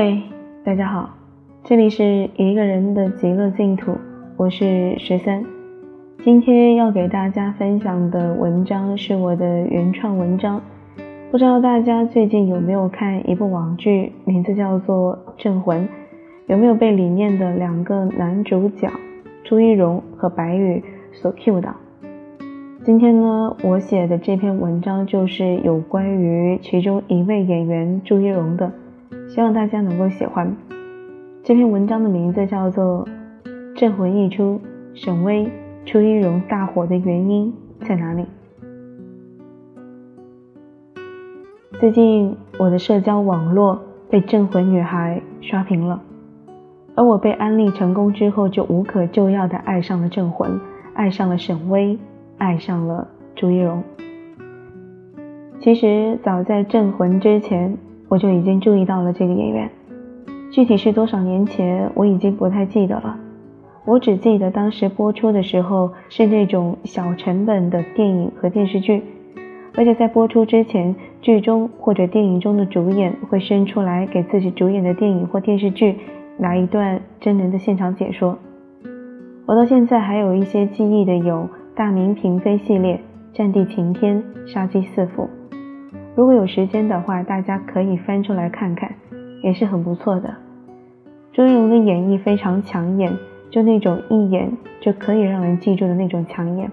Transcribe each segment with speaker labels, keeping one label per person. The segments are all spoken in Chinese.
Speaker 1: 嘿，大家好，这里是一个人的极乐净土，我是十三。今天要给大家分享的文章是我的原创文章，不知道大家最近有没有看一部网剧，名字叫做《镇魂》，有没有被里面的两个男主角朱一龙和白宇所 Q 到？今天呢，我写的这篇文章就是有关于其中一位演员朱一龙的。希望大家能够喜欢这篇文章的名字叫做《镇魂》一出，沈巍、朱一龙大火的原因在哪里？最近我的社交网络被镇魂女孩刷屏了，而我被安利成功之后，就无可救药的爱上了镇魂，爱上了沈巍，爱上了朱一龙。其实早在镇魂之前。我就已经注意到了这个演员，具体是多少年前，我已经不太记得了。我只记得当时播出的时候是那种小成本的电影和电视剧，而且在播出之前，剧中或者电影中的主演会伸出来给自己主演的电影或电视剧来一段真人的现场解说。我到现在还有一些记忆的有《大明嫔妃》系列、《战地晴天》、《杀机四伏》。如果有时间的话，大家可以翻出来看看，也是很不错的。朱一龙的演绎非常抢眼，就那种一眼就可以让人记住的那种抢眼。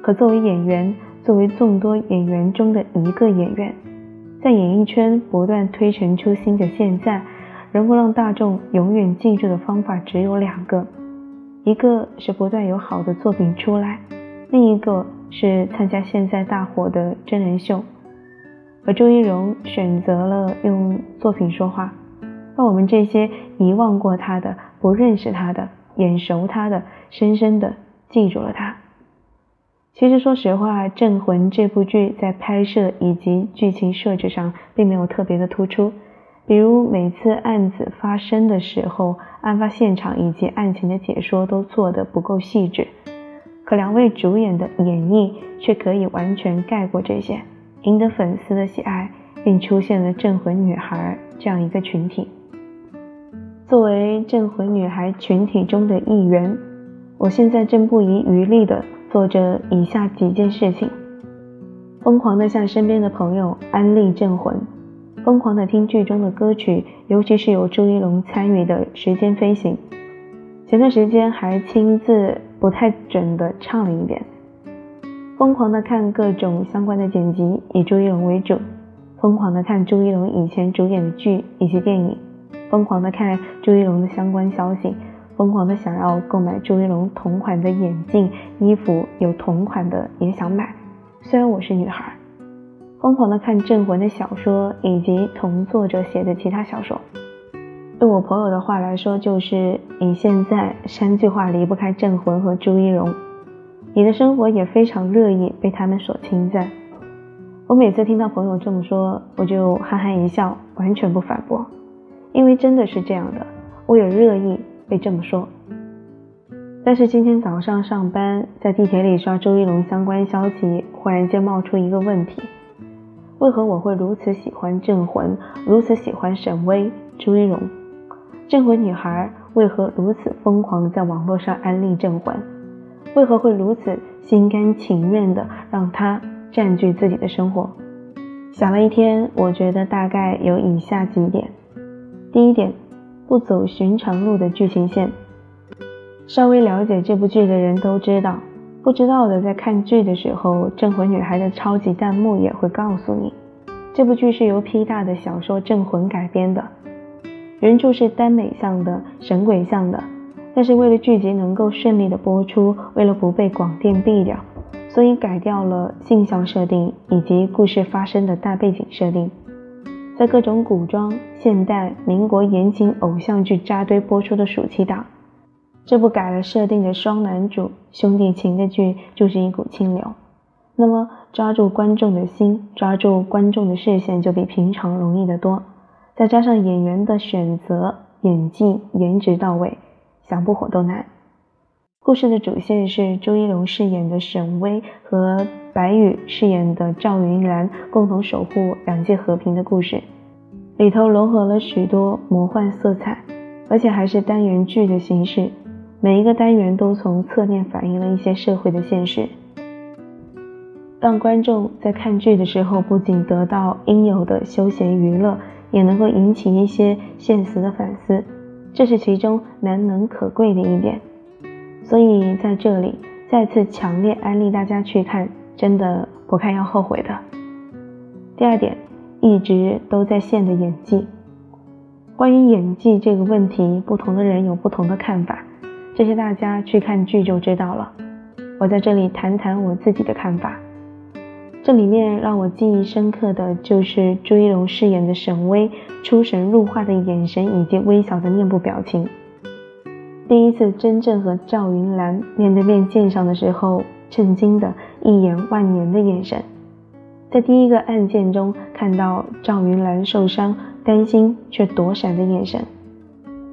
Speaker 1: 可作为演员，作为众多演员中的一个演员，在演艺圈不断推陈出新的现在，能够让大众永远记住的方法只有两个：一个是不断有好的作品出来，另一个是参加现在大火的真人秀。而朱一龙选择了用作品说话，让我们这些遗忘过他的、不认识他的、眼熟他的，深深的记住了他。其实，说实话，《镇魂》这部剧在拍摄以及剧情设置上并没有特别的突出，比如每次案子发生的时候，案发现场以及案情的解说都做得不够细致。可两位主演的演绎却可以完全盖过这些。赢得粉丝的喜爱，并出现了镇魂女孩这样一个群体。作为镇魂女孩群体中的一员，我现在正不遗余力地做着以下几件事情：疯狂地向身边的朋友安利镇魂，疯狂地听剧中的歌曲，尤其是有朱一龙参与的《时间飞行》。前段时间还亲自不太准地唱了一遍。疯狂的看各种相关的剪辑，以朱一龙为主；疯狂的看朱一龙以前主演的剧以及电影；疯狂的看朱一龙的相关消息；疯狂的想要购买朱一龙同款的眼镜、衣服，有同款的也想买。虽然我是女孩，疯狂的看《镇魂》的小说以及同作者写的其他小说。用我朋友的话来说，就是你现在三句话离不开《镇魂》和朱一龙。你的生活也非常乐意被他们所称赞。我每次听到朋友这么说，我就憨憨一笑，完全不反驳，因为真的是这样的，我也乐意被这么说。但是今天早上上班，在地铁里刷周一龙相关消息，忽然间冒出一个问题：为何我会如此喜欢镇魂，如此喜欢沈巍、朱一龙？镇魂女孩为何如此疯狂在网络上安利镇魂？为何会如此心甘情愿地让他占据自己的生活？想了一天，我觉得大概有以下几点：第一点，不走寻常路的剧情线。稍微了解这部剧的人都知道，不知道的在看剧的时候，《镇魂女孩》的超级弹幕也会告诉你，这部剧是由 P 大的小说《镇魂》改编的，原著是耽美向的、神鬼向的。但是为了剧集能够顺利的播出，为了不被广电毙掉，所以改掉了性向设定以及故事发生的大背景设定，在各种古装、现代、民国言情偶像剧扎堆播出的暑期档，这部改了设定的双男主兄弟情的剧就是一股清流。那么抓住观众的心，抓住观众的视线就比平常容易得多。再加上演员的选择、演技、颜值到位。想不火都难。故事的主线是朱一龙饰演的沈巍和白宇饰演的赵云澜共同守护两界和平的故事。里头融合了许多魔幻色彩，而且还是单元剧的形式，每一个单元都从侧面反映了一些社会的现实，让观众在看剧的时候不仅得到应有的休闲娱乐，也能够引起一些现实的反思，这是其中难能可贵的一点。所以在这里再次强烈安利大家去看，真的不看要后悔的。第二点。一直都在线的演技。关于演技这个问题，不同的人有不同的看法，这些大家去看剧就知道了。我在这里谈谈我自己的看法。这里面让我记忆深刻的就是朱一龙饰演的沈巍出神入化的眼神以及微小的面部表情。第一次真正和赵云兰面对面见上的时候，震惊的一眼万年的眼神。在第一个案件中看到赵云兰受伤，担心却躲闪的眼神；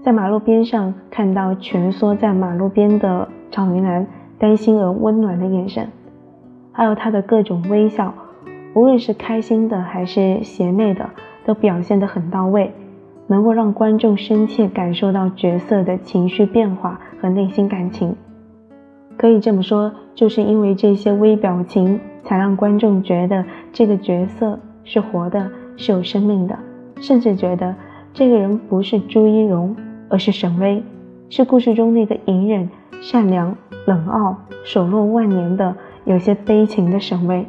Speaker 1: 在马路边上看到蜷缩在马路边的赵云兰，担心而温暖的眼神；还有他的各种微笑，无论是开心的还是邪魅的，都表现得很到位，能够让观众深切感受到角色的情绪变化和内心感情。可以这么说，就是因为这些微表情。才让观众觉得这个角色是活的，是有生命的，甚至觉得这个人不是朱一荣，而是沈巍，是故事中那个隐忍、善良、冷傲、手落万年的有些悲情的沈巍。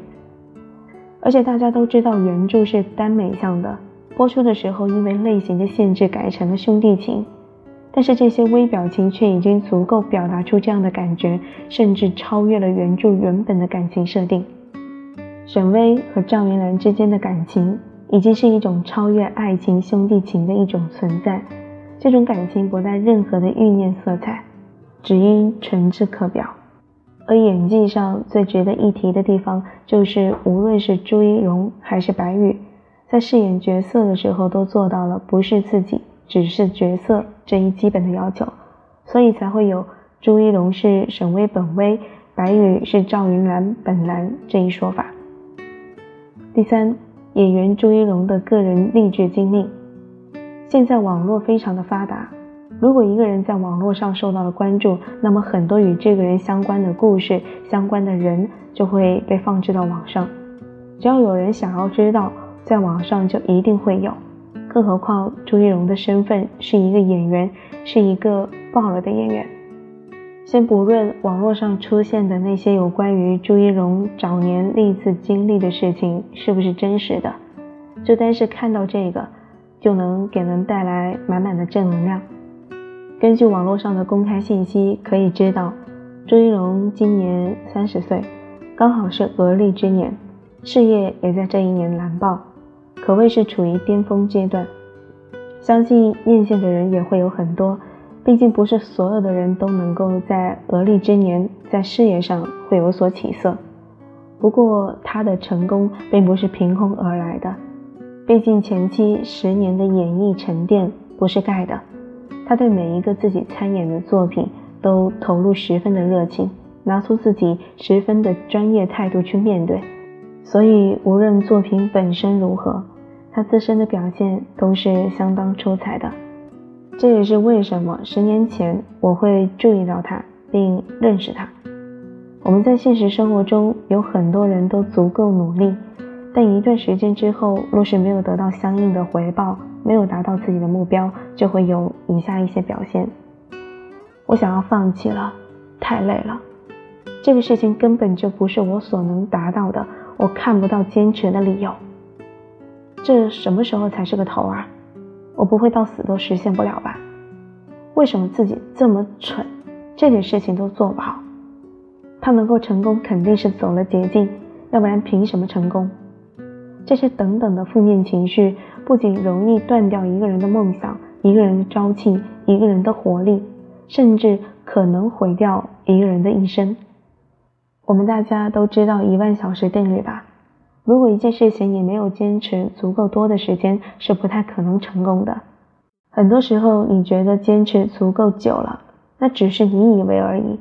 Speaker 1: 而且大家都知道原著是耽美向的，播出的时候因为类型的限制改成了兄弟情。但是这些微表情却已经足够表达出这样的感觉，甚至超越了原著原本的感情设定。沈巍和赵云兰之间的感情，已经是一种超越爱情兄弟情的一种存在。这种感情不带任何的欲念色彩，只因纯质可表。而演技上最值得一提的地方，就是无论是朱一荣还是白宇，在饰演角色的时候都做到了不是自己，只是角色这一基本的要求，所以才会有朱一荣是沈巍本巍，白宇是赵云兰本兰这一说法。第三，演员朱一龙的个人励志经历。现在网络非常的发达，如果一个人在网络上受到了关注，那么很多与这个人相关的故事、相关的人就会被放置到网上。只要有人想要知道，在网上就一定会有。更何况朱一龙的身份是一个演员，是一个爆了的演员。先不论网络上出现的那些有关于朱一龙早年历次经历的事情是不是真实的，就单是看到这个，就能给人带来满满的正能量。根据网络上的公开信息可以知道，朱一龙今年三十岁，刚好是而立之年，事业也在这一年蓝爆，可谓是处于巅峰阶段。相信艳羡的人也会有很多。毕竟不是所有的人都能够在而立之年在事业上会有所起色。不过他的成功并不是凭空而来的，毕竟前期十年的演艺沉淀不是盖的。他对每一个自己参演的作品都投入十分的热情，拿出自己十分的专业态度去面对。所以无论作品本身如何，他自身的表现都是相当出彩的。这也是为什么十年前我会注意到他并认识他。我们在现实生活中有很多人都足够努力，但一段时间之后，若是没有得到相应的回报，没有达到自己的目标，就会有以下一些表现：我想要放弃了，太累了，这个事情根本就不是我所能达到的，我看不到坚持的理由。这什么时候才是个头啊？我不会到死都实现不了吧？为什么自己这么蠢，这点事情都做不好？他能够成功，肯定是走了捷径，要不然凭什么成功？这些等等的负面情绪，不仅容易断掉一个人的梦想、一个人的朝气、一个人的活力，甚至可能毁掉一个人的一生。我们大家都知道一万小时定律吧？如果一件事情你没有坚持足够多的时间，是不太可能成功的。很多时候，你觉得坚持足够久了，那只是你以为而已。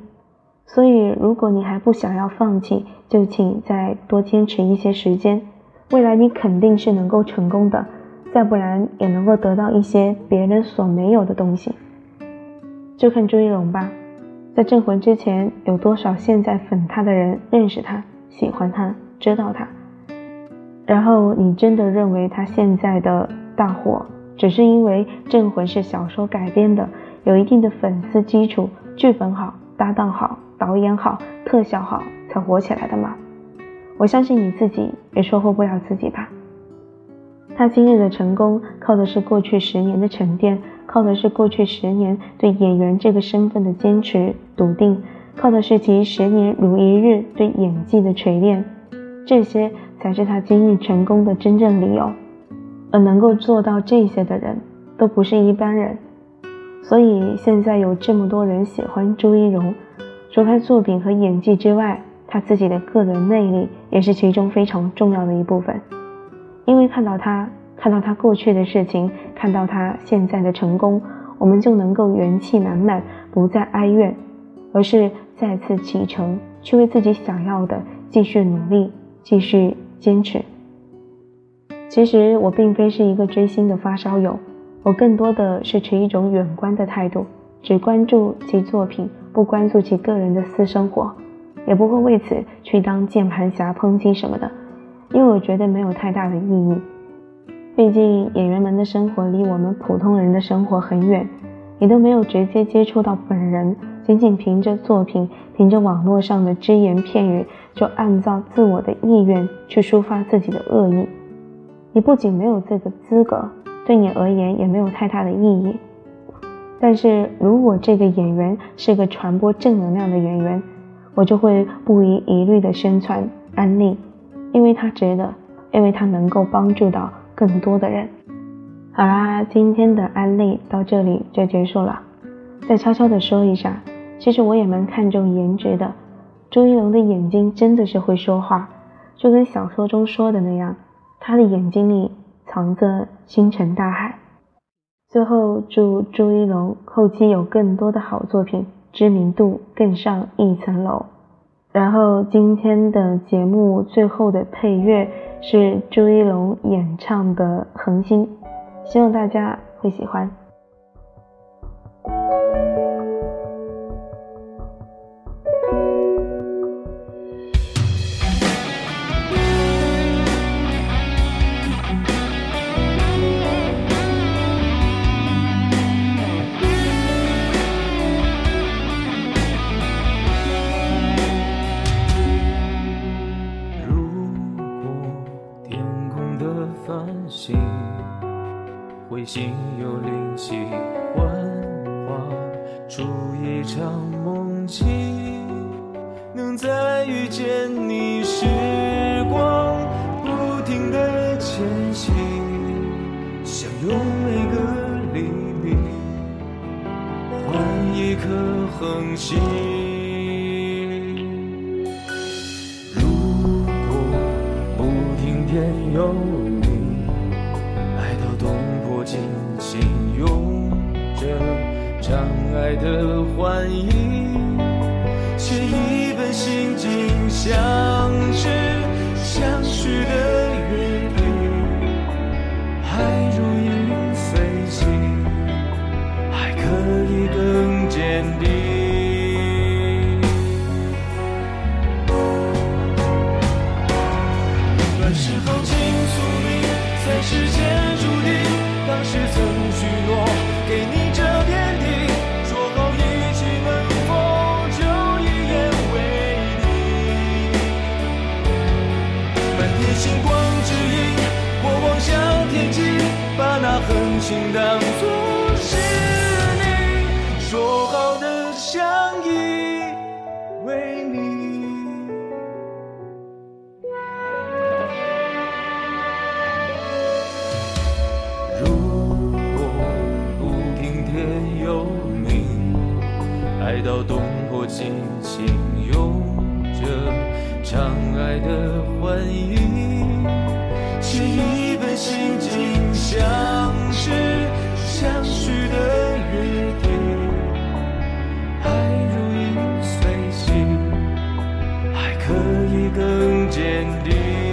Speaker 1: 所以，如果你还不想要放弃，就请再多坚持一些时间。未来你肯定是能够成功的，再不然也能够得到一些别人所没有的东西。就看朱一龙吧，在镇魂之前，有多少现在粉他的人认识他、喜欢他、知道他？然后你真的认为他现在的大火，只是因为镇魂是小说改编的，有一定的粉丝基础，剧本好，搭档好，导演好，特效好，才火起来的吗？我相信你自己也说服不了自己吧。他今日的成功，靠的是过去十年的沉淀，靠的是过去十年对演员这个身份的坚持笃定，靠的是其十年如一日对演技的锤炼，这些。才是他今日成功的真正理由，而能够做到这些的人，都不是一般人。所以现在有这么多人喜欢朱一龙，除开作品和演技之外，他自己的个人魅力也是其中非常重要的一部分。因为看到他，看到他过去的事情，看到他现在的成功，我们就能够元气满满，不再哀怨，而是再次启程，去为自己想要的继续努力，继续。坚持。其实我并非是一个追星的发烧友，我更多的是持一种远观的态度，只关注其作品，不关注其个人的私生活，也不会为此去当键盘侠抨击什么的，因为我觉得没有太大的意义。毕竟演员们的生活离我们普通人的生活很远，你都没有直接接触到本人。仅仅凭着作品，凭着网络上的只言片语，就按照自我的意愿去抒发自己的恶意，你不仅没有这个资格，对你而言也没有太大的意义。但是如果这个演员是个传播正能量的演员，我就会不遗余力的宣传安利，因为他值得，因为他能够帮助到更多的人。好啦，今天的安利到这里就结束了，再悄悄的说一下。其实我也蛮看重颜值的，朱一龙的眼睛真的是会说话，就跟小说中说的那样，他的眼睛里藏着星辰大海。最后祝朱一龙后期有更多的好作品，知名度更上一层楼。然后今天的节目最后的配乐是朱一龙演唱的《恒星》，希望大家会喜欢。
Speaker 2: 用每个黎明，换一颗恒星。的幻影，写一本心经，相知相许的约定，爱如影随形，爱可以更坚定。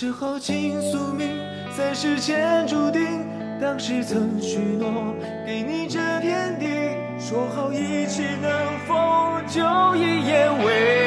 Speaker 2: 是豪情宿命，在世前注定。当时曾许诺给你这天地，说好一起，能否就一言为